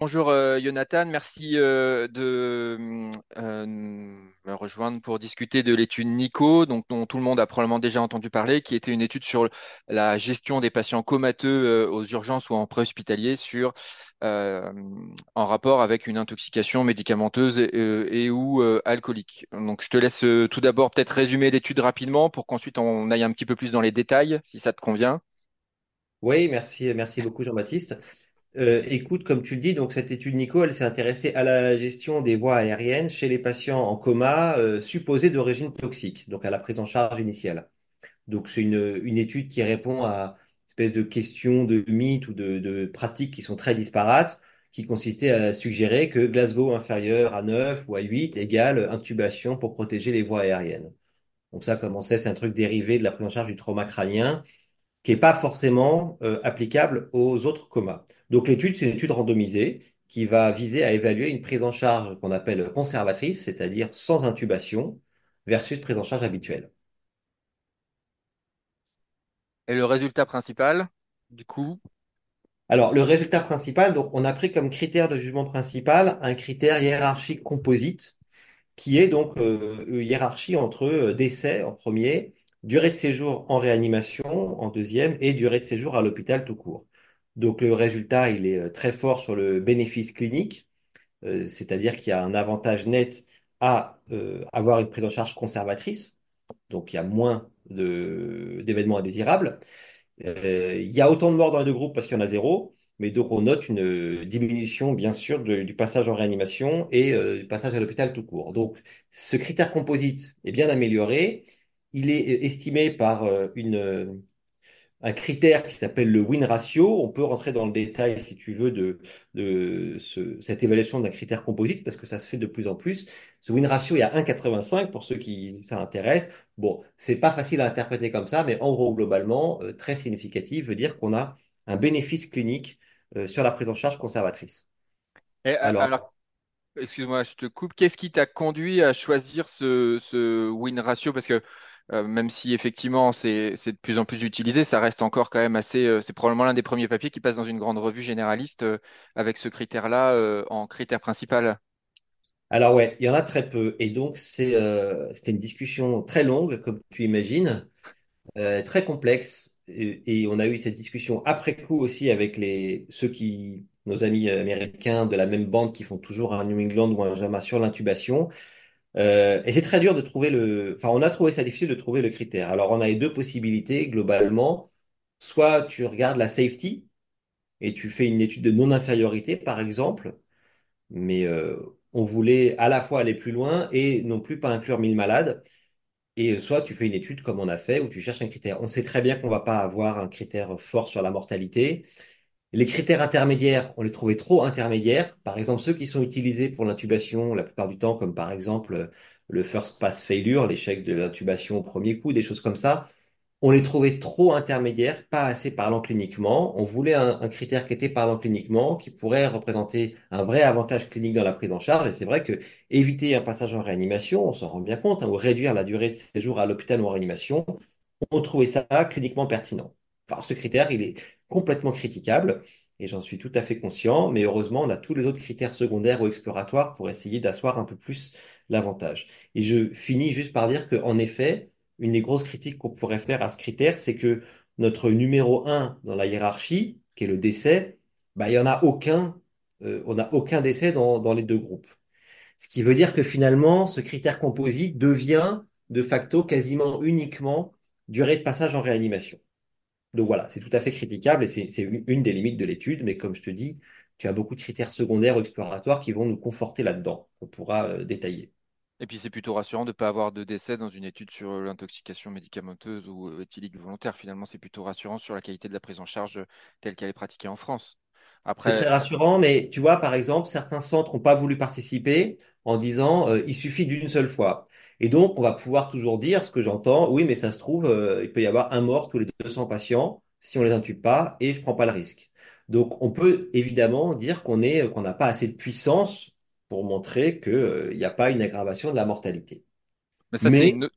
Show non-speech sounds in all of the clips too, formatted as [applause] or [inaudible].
Bonjour euh, Jonathan, merci euh, de euh, me rejoindre pour discuter de l'étude NICO, dont tout le monde a probablement déjà entendu parler, qui était une étude sur la gestion des patients comateux aux urgences ou en préhospitalier sur en rapport avec une intoxication médicamenteuse et, et ou alcoolique. Donc je te laisse tout d'abord peut-être résumer l'étude rapidement pour qu'ensuite on aille un petit peu plus dans les détails, si ça te convient. Oui, merci, merci beaucoup Jean-Baptiste. Euh, écoute, comme tu le dis, donc cette étude Nico, elle s'est intéressée à la gestion des voies aériennes chez les patients en coma euh, supposés d'origine toxique, donc à la prise en charge initiale. Donc c'est une, étude qui répond à une espèce de questions, de mythes ou de, pratiques qui sont très disparates, qui consistaient à suggérer que Glasgow inférieur à 9 ou à 8 égale intubation pour protéger les voies aériennes. Donc ça, comme on sait, c'est un truc dérivé de la prise en charge du trauma crânien qui n'est pas forcément euh, applicable aux autres comas. Donc l'étude, c'est une étude randomisée qui va viser à évaluer une prise en charge qu'on appelle conservatrice, c'est-à-dire sans intubation, versus prise en charge habituelle. Et le résultat principal, du coup, Alors, le résultat principal, donc, on a pris comme critère de jugement principal un critère hiérarchique composite, qui est donc euh, une hiérarchie entre euh, décès en premier, durée de séjour en réanimation en deuxième et durée de séjour à l'hôpital tout court. Donc le résultat, il est euh, très fort sur le bénéfice clinique, euh, c'est-à-dire qu'il y a un avantage net à euh, avoir une prise en charge conservatrice, donc il y a moins d'événements indésirables. il y a autant de morts dans les deux groupes parce qu'il y en a zéro, mais donc on note une diminution, bien sûr, du passage en réanimation et du passage à l'hôpital tout court. Donc ce critère composite est bien amélioré. Il est estimé par une un critère qui s'appelle le win ratio. On peut rentrer dans le détail, si tu veux, de, de ce, cette évaluation d'un critère composite, parce que ça se fait de plus en plus. Ce win ratio est à 1,85 pour ceux qui ça intéresse. Bon, c'est pas facile à interpréter comme ça, mais en gros, globalement, euh, très significatif, veut dire qu'on a un bénéfice clinique euh, sur la prise en charge conservatrice. et, Alors, alors Excuse-moi, je te coupe. Qu'est-ce qui t'a conduit à choisir ce, ce win ratio? Parce que euh, même si effectivement c'est de plus en plus utilisé, ça reste encore quand même assez. euh, c'est probablement l'un des premiers papiers qui passe dans une grande revue généraliste euh, avec ce critère-là euh, en critère principal. alors ouais, il y en a très peu. Et donc, c'est, euh, c'était une discussion très longue, comme tu imagines. très complexe. Et, et on a eu cette discussion après coup aussi avec les, ceux qui, nos amis américains de la même bande qui font toujours un New England ou un JAMA sur l'intubation. Euh, et c'est très dur de trouver le, enfin, on a trouvé ça difficile de trouver le critère. Alors, on a les deux possibilités globalement. Soit tu regardes la safety et tu fais une étude de non-infériorité, par exemple, mais euh, on voulait à la fois aller plus loin et non plus pas inclure 1000 malades. Et soit tu fais une étude comme on a fait où tu cherches un critère. On sait très bien qu'on va pas avoir un critère fort sur la mortalité. Les critères intermédiaires, on les trouvait trop intermédiaires. Par exemple, ceux qui sont utilisés pour l'intubation la plupart du temps, comme par exemple le first pass failure, l'échec de l'intubation au premier coup, des choses comme ça, on les trouvait trop intermédiaires, pas assez parlant cliniquement. On voulait un, critère qui était parlant cliniquement, qui pourrait représenter un vrai avantage clinique dans la prise en charge. Et c'est vrai que éviter un passage en réanimation, on s'en rend bien compte, hein, ou réduire la durée de séjour à l'hôpital ou en réanimation, on trouvait ça cliniquement pertinent. Alors, ce critère, il est complètement critiquable et j'en suis tout à fait conscient, mais heureusement, on a tous les autres critères secondaires ou exploratoires pour essayer d'asseoir un peu plus l'avantage. Et je finis juste par dire qu'en effet, une des grosses critiques qu'on pourrait faire à ce critère, c'est que notre numéro un dans la hiérarchie, qui est le décès, bah, il y en a aucun, euh, on n'a aucun décès dans, dans les deux groupes. Ce qui veut dire que finalement, ce critère composite devient de facto quasiment uniquement durée de passage en réanimation. Donc voilà, c'est tout à fait critiquable et c'est une des limites de l'étude, mais comme je te dis, tu as beaucoup de critères secondaires ou exploratoires qui vont nous conforter là-dedans, qu'on pourra euh, détailler. Et puis c'est plutôt rassurant de ne pas avoir de décès dans une étude sur euh, l'intoxication médicamenteuse ou euh, éthylique volontaire. Finalement, c'est plutôt rassurant sur la qualité de la prise en charge telle qu'elle est pratiquée en France. C'est très rassurant, mais tu vois, par exemple, certains centres n'ont pas voulu participer en disant euh, il suffit d'une seule fois. Et donc, on va pouvoir toujours dire ce que j'entends, oui, mais ça se trouve, euh, il peut y avoir un mort tous les 200 patients si on les intube pas et je prends pas le risque. Donc, on peut évidemment dire qu'on est, qu'on n'a pas assez de puissance pour montrer que, euh, n'y a pas une aggravation de la mortalité. mais ça c'est Mais une,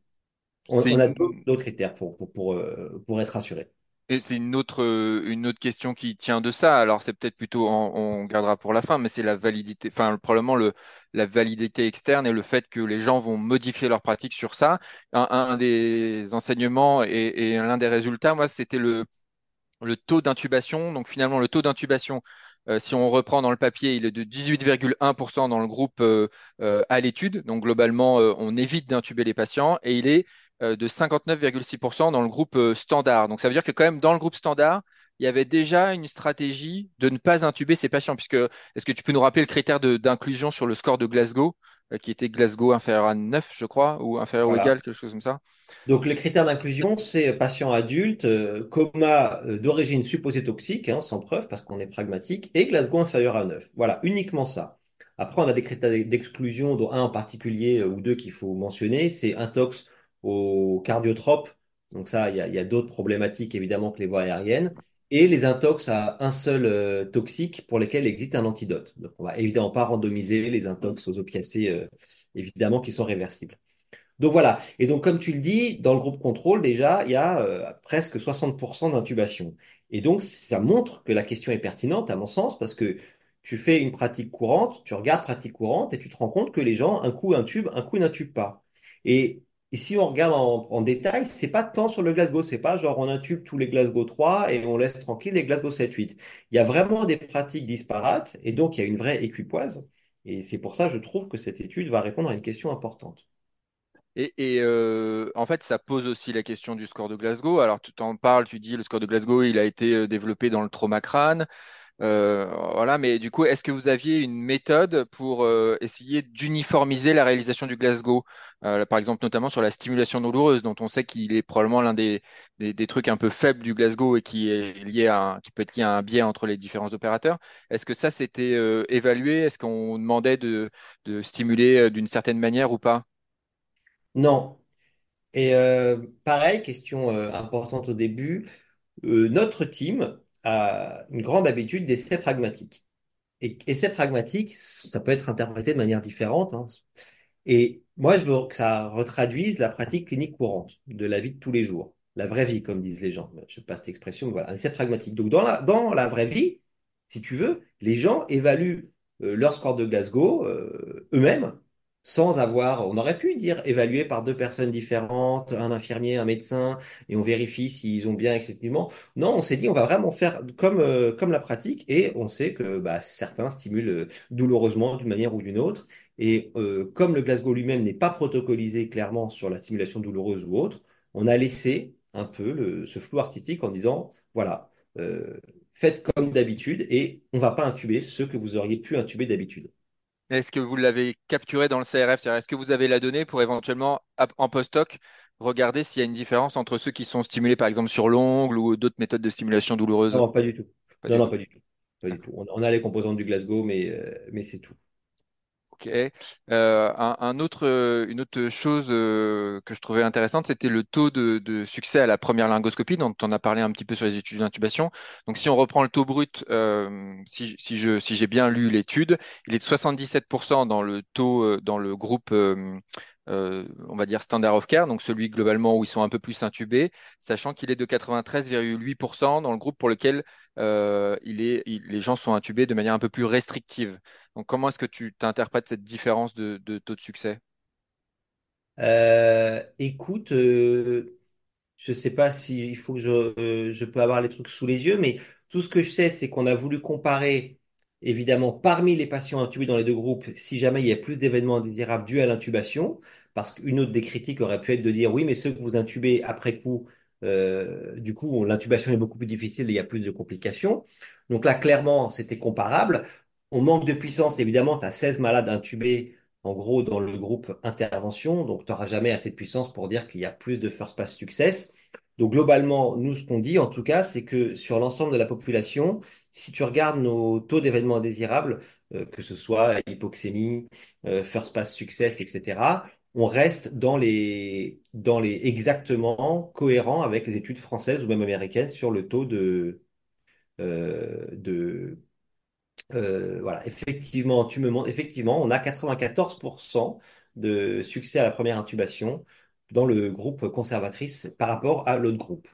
on, a une, d'autres critères pour, pour, pour, euh, pour être rassuré. C'est une autre, euh, une autre question qui tient de ça. Alors, c'est peut-être plutôt, on, gardera pour la fin, mais c'est la validité, enfin, probablement le, la validité externe et le fait que les gens vont modifier leur pratique sur ça. Un, des enseignements et, l'un des résultats, moi, c'était le, le taux d'intubation. Donc, finalement, le taux d'intubation, euh, si on reprend dans le papier, il est de 18,1% dans le groupe euh, à l'étude. Donc, globalement, on évite d'intuber les patients et il est de 59,6% dans le groupe euh, standard. Donc ça veut dire que quand même dans le groupe standard, il y avait déjà une stratégie de ne pas intuber ces patients, puisque est-ce que tu peux nous rappeler le critère d'inclusion sur le score de Glasgow, euh, qui était Glasgow inférieur à 9, je crois, ou inférieur ou égal, quelque chose comme ça? Donc, le critère d'inclusion, c'est patient adulte, euh, coma euh, d'origine supposée toxique, hein, sans preuve, parce qu'on est pragmatique, et Glasgow inférieur à 9. Voilà, uniquement ça. Après, on a des critères d'exclusion, dont un en particulier, euh, ou deux qu'il faut mentionner, c'est intox au cardiotrope. Donc ça, il y a, d'autres problématiques, évidemment, que les voies aériennes. Et les intox à un seul euh, toxique pour lesquels existe un antidote. Donc, on va évidemment pas randomiser les intox aux opiacés, euh, évidemment, qui sont réversibles. Donc voilà. Et donc, comme tu le dis, dans le groupe contrôle, déjà, il y a euh, presque 60% d'intubation. Et donc, ça montre que la question est pertinente, à mon sens, parce que tu fais une pratique courante, tu regardes pratique courante et tu te rends compte que les gens, un coup intubent, un coup n'intubent pas. Et, et si on regarde en, en détail, c'est pas tant sur le Glasgow, c'est pas genre on intube tous les Glasgow 3 et on laisse tranquille les Glasgow 7, 8. Il y a vraiment des pratiques disparates et donc il y a une vraie équipoise. Et c'est pour ça, je trouve que cette étude va répondre à une question importante. Et, et, euh, en fait, ça pose aussi la question du score de Glasgow. Alors, tu t'en parles, tu dis le score de Glasgow, il a été euh, développé dans le trauma crâne. Euh, voilà, mais du coup, est-ce que vous aviez une méthode pour euh, essayer d'uniformiser la réalisation du Glasgow? Euh, par exemple, notamment sur la stimulation douloureuse, dont on sait qu'il est probablement l'un des, des, trucs un peu faibles du Glasgow et qui est lié à qui peut être lié à un biais entre les différents opérateurs. Est-ce que ça, c'était évalué? Est-ce qu'on demandait de, de stimuler d'une certaine manière ou pas? Non. Et pareil, question importante au début, notre team a une grande habitude d'essais pragmatiques. Et essais pragmatiques, ça peut être interprété de manière différente. hein. Et moi, je veux que ça retraduise la pratique clinique courante de la vie de tous les jours. La vraie vie, comme disent les gens. Je passe cette expression, mais voilà, un essai pragmatique. Donc, dans la, dans la vraie vie, si tu veux, les gens évaluent euh, leur score de Glasgow euh, eux-mêmes, sans avoir, on aurait pu dire évalué par deux personnes différentes, un infirmier, un médecin, et on vérifie s'ils ont bien effectivement. Non, on s'est dit, on va vraiment faire comme, euh, comme la pratique, et on sait que bah, certains stimulent euh, douloureusement d'une manière ou d'une autre. Et euh, comme le Glasgow lui-même n'est pas protocolisé clairement sur la stimulation douloureuse ou autre, on a laissé un peu ce flou artistique en disant, voilà, euh, faites comme d'habitude et on va pas intuber ceux que vous auriez pu intuber d'habitude. Est-ce que vous l'avez capturé dans le CRF? Est-ce que vous avez la donnée pour éventuellement, en post-hoc, regarder s'il y a une différence entre ceux qui sont stimulés, par exemple, sur l'ongle ou d'autres méthodes de stimulation douloureuse? non, pas du tout. Pas Non, du non, tout. pas du tout. Pas du tout. D'accord. On, on a les composantes du Glasgow, mais, euh, mais c'est tout. Ok. Euh, un, un autre, euh, une autre chose euh, que je trouvais intéressante, c'était le taux de, de succès à la première laryngoscopie, dont on a parlé un petit peu sur les études d'intubation. Donc, si on reprend le taux brut, euh, si, si je, si j'ai bien lu l'étude, il est de 77% dans le taux, dans le groupe, euh, on va dire standard of care, donc celui globalement où ils sont un peu plus intubés, sachant qu'il est de 93,8% dans le groupe pour lequel euh, les gens sont intubés de manière un peu plus restrictive. Donc, comment est-ce que tu t'interprètes cette différence de, taux de succès? Euh, écoute, Je sais pas si il faut que je peux avoir les trucs sous les yeux, mais tout ce que je sais, c'est qu'on a voulu comparer, évidemment, parmi les patients intubés dans les deux groupes, si jamais il y a plus d'événements indésirables dus à l'intubation, parce qu'une autre des critiques aurait pu être de dire, oui, mais ceux que vous intubez après coup, euh, du coup, l'intubation est beaucoup plus difficile et il y a plus de complications. Donc là, clairement, c'était comparable. On manque de puissance, évidemment, tu as 16 malades intubés en gros, dans le groupe intervention, donc tu n'auras jamais assez de puissance pour dire qu'il y a plus de first pass success. Donc globalement, nous, ce qu'on dit en tout cas, c'est que sur l'ensemble de la population, si tu regardes nos taux d'événements indésirables, euh, que ce soit hypoxémie, euh, first pass success, etc., on reste dans les, exactement cohérents avec les études françaises ou même américaines sur le taux de, euh, euh, voilà, effectivement, tu me montres, effectivement, on a 94% de succès à la première intubation dans le groupe conservatrice par rapport à l'autre groupe.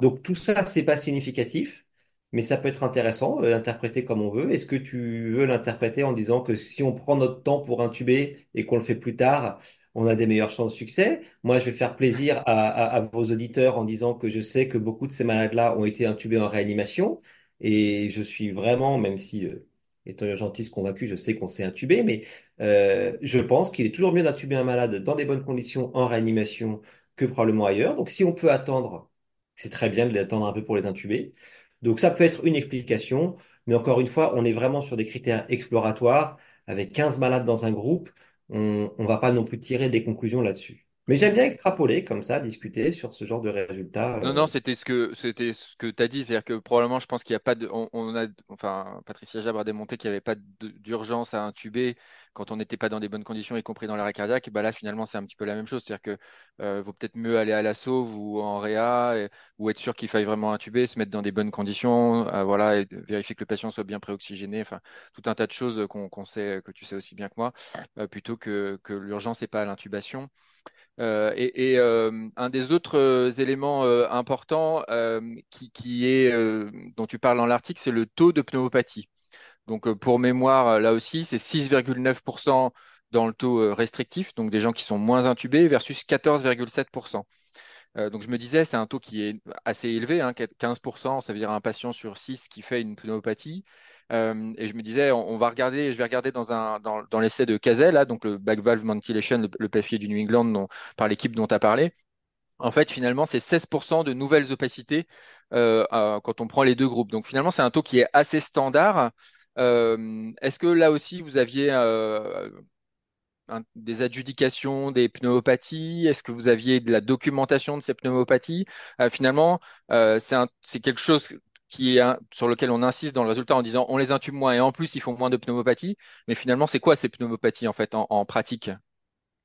Donc tout ça, c'est pas significatif, mais ça peut être intéressant, euh, l'interpréter comme on veut. Est-ce que tu veux l'interpréter en disant que si on prend notre temps pour intuber et qu'on le fait plus tard, on a des meilleures chances de succès? Moi, je vais faire plaisir à, vos auditeurs en disant que je sais que beaucoup de ces malades-là ont été intubés en réanimation et je suis vraiment, même si euh, étant urgentiste convaincu, je sais qu'on s'est intubé, mais euh, je pense qu'il est toujours mieux d'intuber un malade dans des bonnes conditions en réanimation que probablement ailleurs. Donc, si on peut attendre c'est très bien de l'attendre un peu pour les intuber. Donc ça peut être une explication, mais encore une fois, on est vraiment sur des critères exploratoires. Avec 15 malades dans un groupe, on ne va pas non plus tirer des conclusions là-dessus. Mais j'aime bien extrapoler comme ça, discuter sur ce genre de résultats. Non, euh. non, c'était ce que c'était tu as dit, c'est-à-dire que probablement, je pense qu'il n'y a pas de, a, enfin, Patricia Jabre a démontré qu'il n'y avait pas d'urgence à intuber quand on n'était pas dans des bonnes conditions, y compris dans l'arrêt cardiaque. Bah là, finalement, c'est un petit peu la même chose, c'est-à-dire que euh, vaut peut-être mieux aller à la sauve ou en réa ou être sûr qu'il faille vraiment intuber, se mettre dans des bonnes conditions, euh, voilà, vérifier que le patient soit bien préoxygéné, tout un tas de choses qu'on sait, que tu sais aussi bien que moi, euh, plutôt que l'urgence n'est pas à l'intubation. Euh, et euh, un des autres euh, éléments euh, importants euh, est, euh, dont tu parles dans l'article, c'est le taux de pneumopathie. Donc, euh, pour mémoire, euh, là aussi, c'est 6,9% dans le taux euh, restrictif, donc des gens qui sont moins intubés, versus 14,7%. Euh, donc, je me disais, c'est un taux qui est assez élevé, hein, 15%, ça veut dire un patient sur 6 qui fait une pneumopathie. Et je me disais, on, va regarder, je vais regarder dans, dans, l'essai de Cazel, là, donc le back valve ventilation, le, le papier du New England par l'équipe dont tu as parlé. En fait, finalement, c'est 16% de nouvelles opacités quand on prend les deux groupes. Donc, finalement, c'est un taux qui est assez standard. Euh, est-ce que là aussi, vous aviez euh, des adjudications des pneumopathies? Est-ce que vous aviez de la documentation de ces pneumopathies? Euh, finalement, c'est quelque chose qui est un- sur lequel on insiste dans le résultat en disant on les intube moins et en plus ils font moins de pneumopathies. Mais finalement, c'est quoi ces pneumopathies en fait en pratique?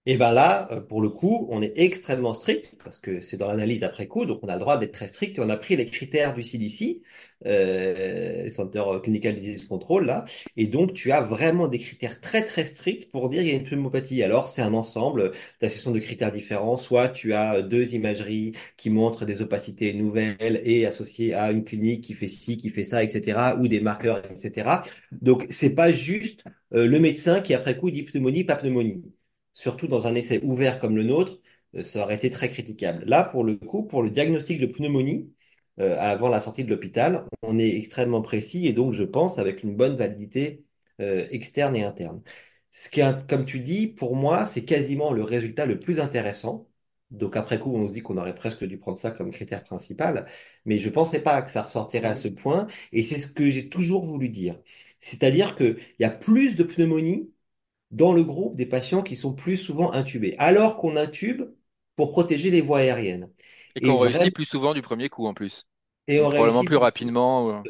Et ben là, euh, pour le coup, on est extrêmement strict parce que c'est dans l'analyse après coup, donc on a le droit d'être très strict et on a pris les critères du CDC, euh, Center Clinical Disease Control là, et donc tu as vraiment des critères très très stricts pour dire il y a une pneumopathie. Alors c'est un ensemble d'associations de critères différents, soit tu as deux imageries qui montrent des opacités nouvelles et associées à une clinique qui fait ci, qui fait ça, etc., ou des marqueurs, etc. Donc c'est pas juste euh, le médecin qui après coup dit pneumonie, pas pneumonie surtout dans un essai ouvert comme le nôtre, euh, ça aurait été très critiquable. Là, pour le coup, pour le diagnostic de pneumonie, euh, avant la sortie de l'hôpital, on est extrêmement précis et donc, je pense, avec une bonne validité euh, externe et interne. Ce qui est, comme tu dis, pour moi, c'est quasiment le résultat le plus intéressant. Donc, après coup, on se dit qu'on aurait presque dû prendre ça comme critère principal, mais je ne pensais pas que ça ressortirait à ce point et c'est ce que j'ai toujours voulu dire. C'est-à-dire qu'il y a plus de pneumonie dans le groupe des patients qui sont plus souvent intubés, alors qu'on intube pour protéger les voies aériennes. Et Et qu'on réussit vraiment, plus souvent du premier coup en plus. et Ou on probablement réussit plus plus. rapidement. euh.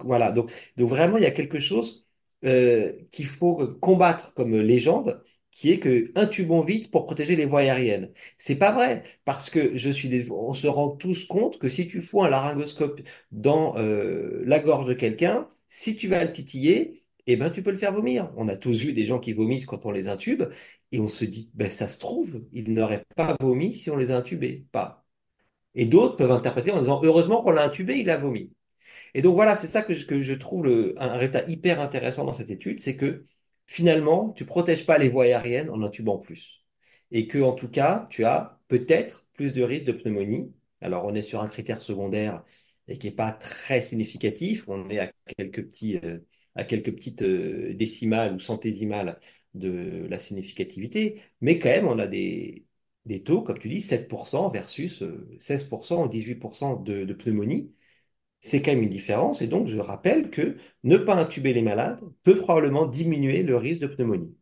Voilà. Donc, donc vraiment, il y a quelque chose euh, qu'il faut combattre comme légende, qui est que intubons vite pour protéger les voies aériennes. C'est pas vrai, parce que je suis des- on se rend tous compte que si tu fous un laryngoscope dans euh, la gorge de quelqu'un, si tu vas le titiller, eh ben tu peux le faire vomir. On a tous vu des gens qui vomissent quand on les intube, et on se dit, ben ça se trouve, ils n'auraient pas vomi si on les a intubés. Pas. Et d'autres peuvent interpréter en disant, heureusement qu'on l'a intubé, il a vomi. Et donc voilà, c'est ça que je, trouve un résultat hyper intéressant dans cette étude, c'est que finalement, tu protèges pas les voies aériennes en intubant plus. Et que, en tout cas, tu as peut-être plus de risques de pneumonie. Alors, on est sur un critère secondaire et qui n'est pas très significatif. On est à quelques petits, euh, à quelques petites euh, décimales ou centésimales de la significativité. Mais quand même, on a des, taux, comme tu dis, 7% versus euh, 16% ou 18% de, pneumonie. C'est quand même une différence, et donc je rappelle que ne pas intuber les malades peut probablement diminuer le risque de pneumonie.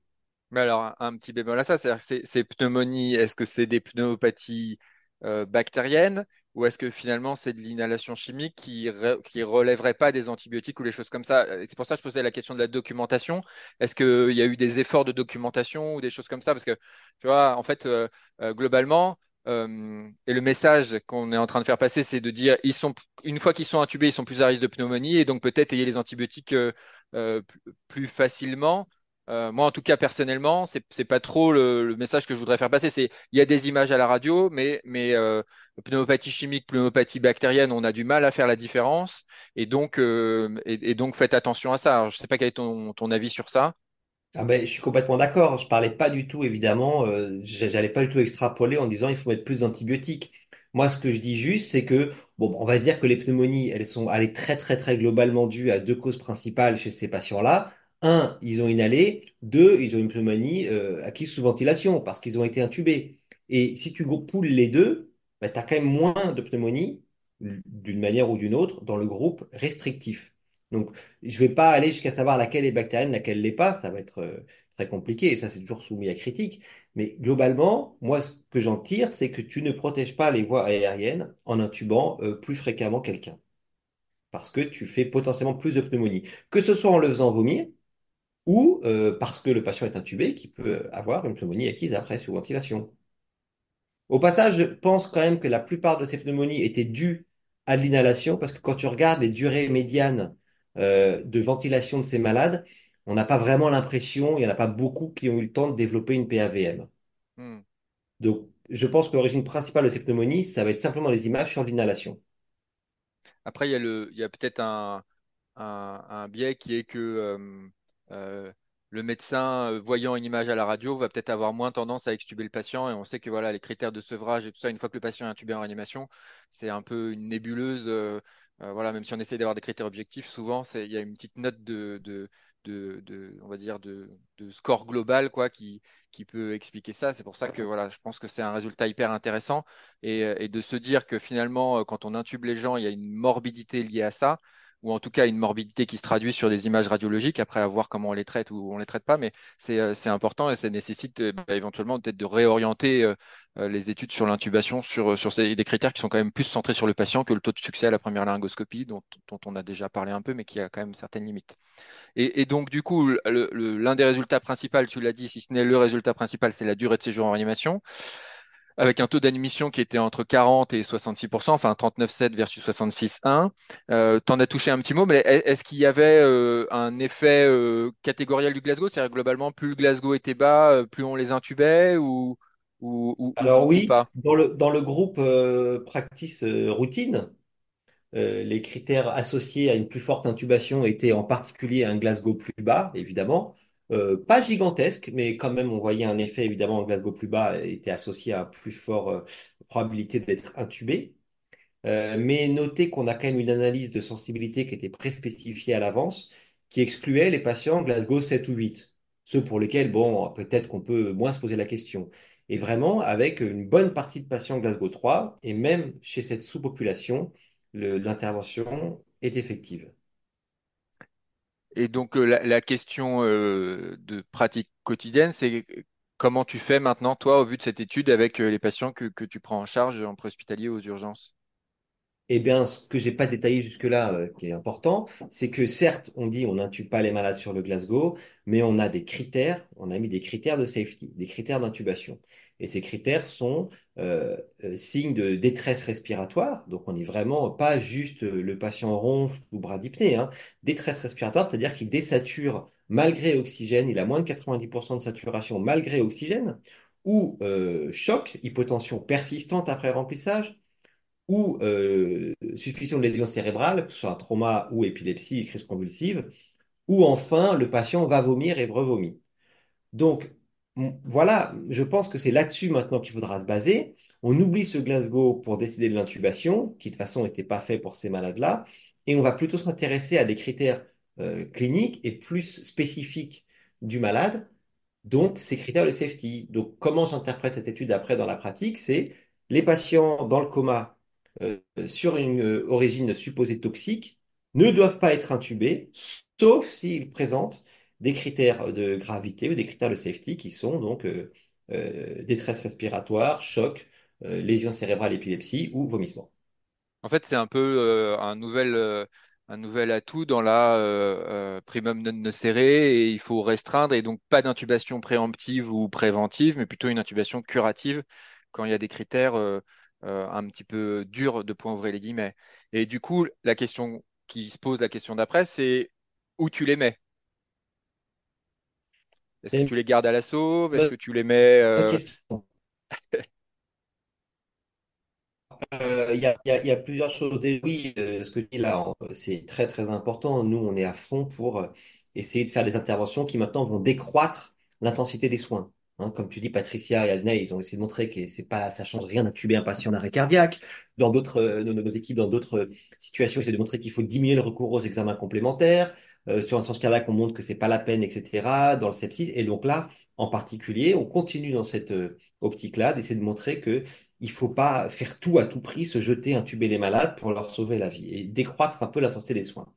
Mais alors, un, petit bémol à ça, c'est-à-dire que ces, ces pneumonies, est-ce que c'est des pneumopathies euh, bactériennes? Ou est-ce que finalement c'est de l'inhalation chimique qui qui relèverait pas des antibiotiques ou les choses comme ça? Et C'est pour ça que je posais la question de la documentation. Est-ce qu'il y a eu des efforts de documentation ou des choses comme ça? Parce que, tu vois, en fait, euh, euh, globalement, euh, et le message qu'on est en train de faire passer, c'est de dire, ils sont, une fois qu'ils sont intubés, ils sont plus à risque de pneumonie et donc peut-être ayez les antibiotiques euh, euh, plus facilement. Euh, moi, en tout cas, personnellement, c'est pas trop le, message que je voudrais faire passer. C'est il y a des images à la radio, mais mais euh, pneumopathie chimique, pneumopathie bactérienne, on a du mal à faire la différence, et donc euh, faites attention à ça. Je sais pas quel est ton avis sur ça. Ah ben, je suis complètement d'accord. Je parlais pas du tout, évidemment, euh, j'allais pas du tout extrapoler en disant il faut mettre plus d'antibiotiques. Moi, ce que je dis juste, c'est que, bon, on va se dire que les pneumonies, elles sont, elles est très, très, très globalement dues à deux causes principales chez ces patients-là. Un, ils ont inhalé. Deux, ils ont une pneumonie euh, acquise sous ventilation parce qu'ils ont été intubés. Et si tu poules les deux, ben, tu as quand même moins de pneumonie, d'une manière ou d'une autre, dans le groupe restrictif. Donc, je vais pas aller jusqu'à savoir laquelle est bactérienne, laquelle l'est pas. Ça va être euh, très compliqué et ça, c'est toujours soumis à critique. Mais globalement, moi, ce que j'en tire, c'est que tu ne protèges pas les voies aériennes en intubant euh, plus fréquemment quelqu'un. Parce que tu fais potentiellement plus de pneumonie. Que ce soit en le faisant vomir ou euh, parce que le patient est intubé, qui peut avoir une pneumonie acquise après sous ventilation. Au passage, je pense quand même que la plupart de ces pneumonies étaient dues à l'inhalation, parce que quand tu regardes les durées médianes euh, de ventilation de ces malades, on n'a pas vraiment l'impression, il n'y en a pas beaucoup qui ont eu le temps de développer une PAVM. Hmm. Donc, je pense que l'origine principale de ces pneumonies, ça va être simplement les images sur l'inhalation. Après, il y a le il y a peut-être un, un un biais qui est que euh, euh, le médecin, euh, voyant une image à la radio, va peut-être avoir moins tendance à extuber le patient. Et on sait que voilà, les critères de sevrage et tout ça, une fois que le patient est intubé en réanimation, c'est un peu une nébuleuse. euh, euh, voilà, même si on essaie d'avoir des critères objectifs, souvent, il y a une petite note de, de, de, on va dire, de, score global, quoi, qui, qui peut expliquer ça. C'est pour ça que voilà, je pense que c'est un résultat hyper intéressant. Et, de se dire que finalement, quand on intube les gens, il y a une morbidité liée à ça ou en tout cas une morbidité qui se traduit sur des images radiologiques, après à voir comment on les traite ou on les traite pas, mais c'est euh, important et ça nécessite euh, bah, éventuellement peut-être de réorienter euh, les études sur l'intubation sur, sur des critères qui sont quand même plus centrés sur le patient que le taux de succès à la première laryngoscopie, dont, dont on a déjà parlé un peu, mais qui a quand même certaines limites. Et, et donc, du coup, l'un des résultats principaux, tu l'as dit, si ce n'est le résultat principal, c'est la durée de séjour en réanimation avec un taux d'admission qui était entre 40 et 66%, enfin 39,7 versus 66,1. Euh, T'en as touché un petit mot, mais est-ce qu'il y avait euh, un effet euh, catégoriel du Glasgow? C'est-à-dire globalement, plus le Glasgow était bas, euh, plus on les intubait ou, ou, ou, Alors ou oui, pas? dans le, dans le groupe euh, practice euh, routine, euh, les critères associés à une plus forte intubation étaient en particulier un Glasgow plus bas, évidemment. Euh, pas gigantesque, mais quand même, on voyait un effet, évidemment, Glasgow plus bas était associé à plus forte probabilité d'être intubé. Euh, mais notez qu'on a quand même une analyse de sensibilité qui était préspécifiée à l'avance, qui excluait les patients Glasgow 7 ou 8, ceux pour lesquels, bon, peut-être qu'on peut moins se poser la question. Et vraiment, avec une bonne partie de patients Glasgow 3, et même chez cette sous-population, l'intervention est effective. Et donc, euh, la, question euh, de pratique quotidienne, c'est comment tu fais maintenant, toi, au vu de cette étude, avec euh, les patients que, tu prends en charge en préhospitalier aux urgences? Eh bien, ce que j'ai pas détaillé jusque-là, euh, qui est important, c'est que certes, on dit on n'intube pas les malades sur le Glasgow, mais on a des critères, on a mis des critères de safety, des critères d'intubation. Et ces critères sont euh, euh, signes de détresse respiratoire, donc on n'est vraiment pas juste euh, le patient ronfle ou bras dypné, hein. Détresse respiratoire, c'est-à-dire qu'il désature malgré oxygène, il a moins de 90% de saturation malgré oxygène, ou choc, hypotension persistante après remplissage ou suspicion de lésion cérébrale, que ce soit un trauma ou épilepsie, crise convulsive, ou enfin le patient va vomir et revomit. Donc voilà, je pense que c'est là-dessus maintenant qu'il faudra se baser. On oublie ce Glasgow pour décider de l'intubation, qui de toute façon n'était pas fait pour ces malades-là, et on va plutôt s'intéresser à des critères euh, cliniques et plus spécifiques du malade donc, ces critères de safety. Donc, comment j'interprète cette étude après dans la pratique? C'est les patients dans le coma euh, sur une euh, origine supposée toxique ne doivent pas être intubés, sauf s'ils présentent des critères de gravité ou des critères de safety qui sont donc euh, euh, détresse respiratoire, choc, euh, lésion cérébrale, épilepsie ou vomissement. En fait, c'est un peu un nouvel, un nouvel atout dans la euh, primum non nocere et il faut restreindre et donc pas d'intubation préemptive ou préventive, mais plutôt une intubation curative quand il y a des critères un petit peu durs de point ouvrir les guillemets. Et du coup, la question qui se pose, la question d'après, c'est où tu les mets? Est-ce que tu les gardes à la sauve? Est-ce bonne que tu les mets euh. Euh, Il y a, y y plusieurs choses. Et oui, euh, ce que tu dis là, c'est très très important. Nous, on est à fond pour essayer de faire des interventions qui maintenant vont décroître l'intensité des soins. Hein, comme tu dis, Patricia et Adney, ils ont essayé de montrer que c'est pas, ça change rien d'intuber un patient d'arrêt cardiaque. Dans d'autres, euh, nos, nos équipes, dans d'autres situations, ils essaient de montrer qu'il faut diminuer le recours aux examens complémentaires. Euh, sur un sens cardiaque, on montre que c'est pas la peine, etc. Dans le sepsis. Et donc là, en particulier, on continue dans cette euh, optique-là d'essayer de montrer que il faut pas faire tout à tout prix, se jeter, intuber les malades pour leur sauver la vie et décroître un peu l'intensité des soins.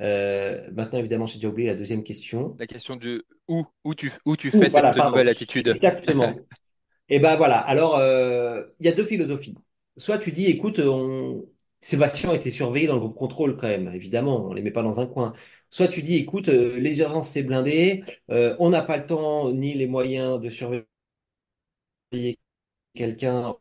Euh, maintenant, évidemment, j'ai déjà oublié la deuxième question. la question de où, où tu, où tu fais voilà, cette pardon. nouvelle attitude? Exactement. [laughs] Et ben voilà. Alors, euh, il y a deux philosophies. Soit tu dis, écoute, on... Sébastien été surveillé dans le groupe contrôle quand même. Évidemment, on les met pas dans un coin. Soit tu dis, écoute, euh, les urgences c'est blindé, euh, on n'a pas le temps ni les moyens de surveiller quelqu'un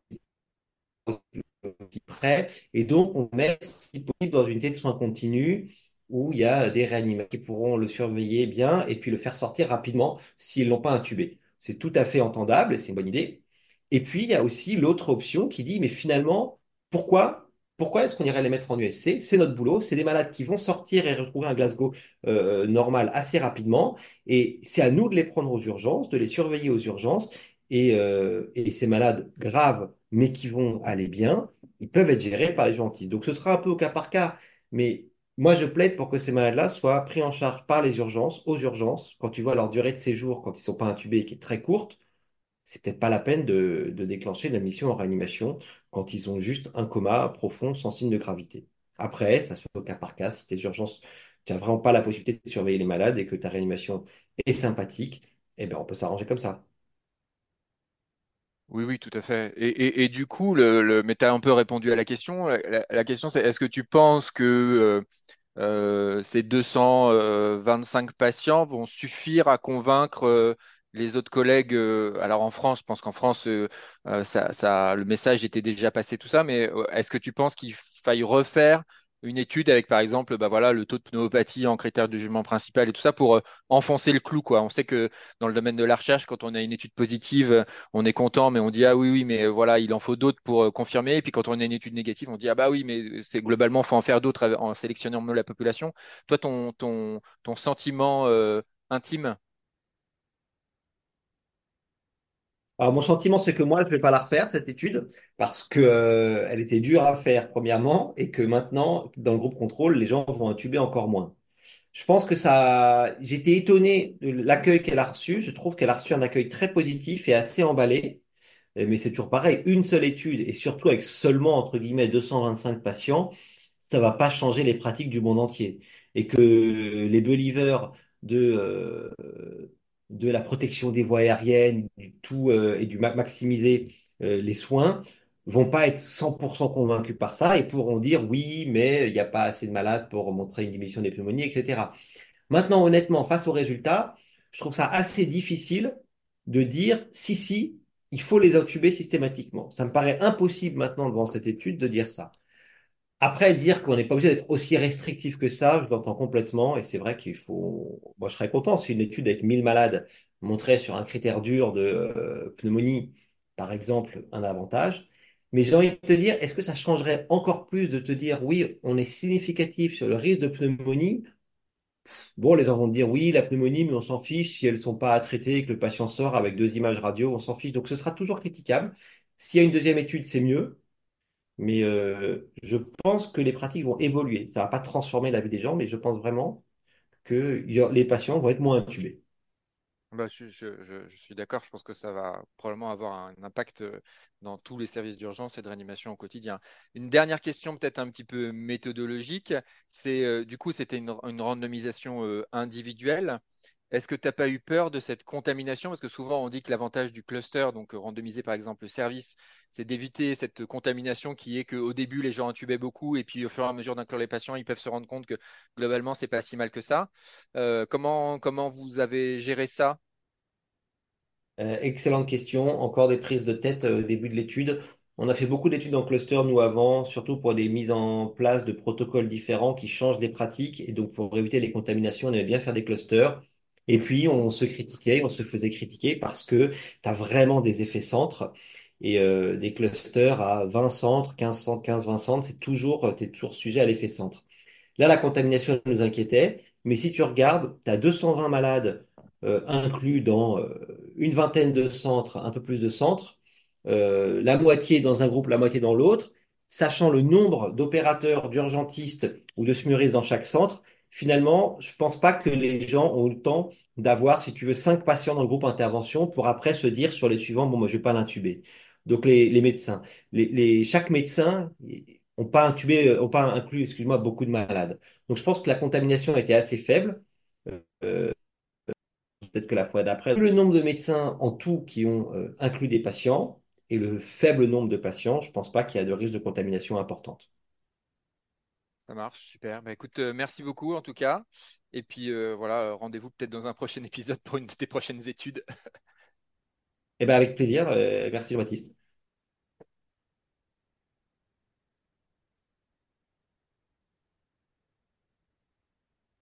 prêt. Et donc, on met, si possible, dans une unité de soins continus où il y a des réanimateurs qui pourront le surveiller bien et puis le faire sortir rapidement s'ils l'ont pas intubé. C'est tout à fait entendable c'est une bonne idée. Et puis, il y a aussi l'autre option qui dit, mais finalement, pourquoi, pourquoi est-ce qu'on irait les mettre en USC? C'est notre boulot. C'est des malades qui vont sortir et retrouver un Glasgow euh, normal assez rapidement. Et c'est à nous de les prendre aux urgences, de les surveiller aux urgences. Et, euh, et ces malades graves, mais qui vont aller bien, ils peuvent être gérés par les urgentistes. Donc ce sera un peu au cas par cas, mais moi je plaide pour que ces malades-là soient pris en charge par les urgences, aux urgences. Quand tu vois leur durée de séjour, quand ils ne sont pas intubés, qui est très courte, c'est peut-être pas la peine de déclencher la mission en réanimation quand ils ont juste un coma profond sans signe de gravité. Après, ça se fait au cas par cas. Si tes urgences, tu n'as vraiment pas la possibilité de surveiller les malades et que ta réanimation est sympathique, eh ben on peut s'arranger comme ça. Oui, oui, tout à fait. Et, du coup, le, mais tu as un peu répondu à la question. La, question, c'est est-ce que tu penses que euh, euh, ces 225 patients vont suffire à convaincre euh, les autres collègues? euh, alors en France, je pense qu'en France, euh, euh, ça, le message était déjà passé, tout ça, mais est-ce que tu penses qu'il faille refaire une étude avec, par exemple, bah voilà, le taux de pneumopathie en critère de jugement principal et tout ça pour enfoncer le clou, quoi? On sait que dans le domaine de la recherche, quand on a une étude positive, on est content, mais on dit ah oui, oui, mais voilà, il en faut d'autres pour confirmer. Et puis quand on a une étude négative, on dit ah bah oui, mais c'est globalement, faut en faire d'autres en sélectionnant mieux la population. Toi, ton, ton, ton sentiment intime, Alors, mon sentiment, c'est que moi, je ne vais pas la refaire, cette étude, parce que, euh, était dure à faire, premièrement, et que maintenant, dans le groupe contrôle, les gens vont intuber encore moins. Je pense que ça, j'étais étonné de l'accueil qu'elle a reçu. Je trouve qu'elle a reçu un accueil très positif et assez emballé. Mais c'est toujours pareil, une seule étude, et surtout avec seulement, entre guillemets, 225 patients, ça va pas changer les pratiques du monde entier. Et que les believers de, euh, de la protection des voies aériennes, du tout, euh, et du ma- maximiser euh, les soins, vont pas être 100% convaincus par ça et pourront dire oui, mais il n'y a pas assez de malades pour montrer une diminution des pneumonies, etc. Maintenant, honnêtement, face aux résultats, je trouve ça assez difficile de dire si, si, il faut les intuber systématiquement. Ça me paraît impossible maintenant devant cette étude de dire ça. Après, dire qu'on n'est pas obligé d'être aussi restrictif que ça, je l'entends complètement. Et c'est vrai qu'il faut. Moi, je serais content si une étude avec 1000 malades montrait sur un critère dur de euh, pneumonie, par exemple, un avantage. Mais j'ai envie de te dire, est-ce que ça changerait encore plus de te dire, oui, on est significatif sur le risque de pneumonie? Bon, les gens vont te dire oui, la pneumonie, mais on s'en fiche si elles sont pas traitées et que le patient sort avec deux images radio, on s'en fiche. Donc ce sera toujours critiquable. S'il y a une deuxième étude, c'est mieux. Mais euh, je pense que les pratiques vont évoluer. Ça va pas transformer la vie des gens, mais je pense vraiment que les patients vont être moins intubés. bah, je, suis d'accord. Je pense que ça va probablement avoir un impact euh, dans tous les services d'urgence et de réanimation au quotidien. Une dernière question, peut-être un petit peu méthodologique. C'est euh, du coup, c'était une, randomisation individuelle. Est-ce que tu n'as pas eu peur de cette contamination? Parce que souvent, on dit que l'avantage du cluster, donc euh, randomiser par exemple le service, c'est d'éviter cette contamination qui est qu'au début, les gens intubaient beaucoup et puis au fur et à mesure d'inclure les patients, ils peuvent se rendre compte que globalement, c'est pas si mal que ça. Euh, comment, comment vous avez géré ça? Euh, excellente question. Encore des prises de tête au début de l'étude. On a fait beaucoup d'études en cluster, nous, avant, surtout pour des mises en place de protocoles différents qui changent des pratiques. Et donc, pour éviter les contaminations, on aimait bien faire des clusters. Et puis, on se critiquait, on se faisait critiquer parce que tu as vraiment des effets centres. Et euh, des clusters à 20 centres, 15 centres, 15, 20 centres, c'est toujours, t'es toujours sujet à l'effet centre. Là, la contamination nous inquiétait, mais si tu regardes, tu as 220 malades euh, inclus dans euh, une vingtaine de centres, un peu plus de centres, euh, la moitié dans un groupe, la moitié dans l'autre, sachant le nombre d'opérateurs, d'urgentistes ou de smuristes dans chaque centre, finalement, je pense pas que les gens ont eu le temps d'avoir, si tu veux, cinq patients dans le groupe intervention pour après se dire sur les suivants, bon, moi, je vais pas l'intuber. Donc, les, les médecins, les, les, chaque médecin ont pas intubé, ont pas inclus, excuse-moi, beaucoup de malades. Donc, je pense que la contamination était assez faible. Euh, peut-être que la fois d'après, le nombre de médecins en tout qui ont euh, inclus des patients et le faible nombre de patients, je pense pas qu'il y a de risque de contamination importante. Ça marche, super. Bah, écoute, euh, merci beaucoup en tout cas. Et puis euh, voilà, euh, rendez-vous peut-être dans un prochain [laughs] épisode pour une de tes prochaines études. Eh bien, avec plaisir. merci, Jean-Baptiste.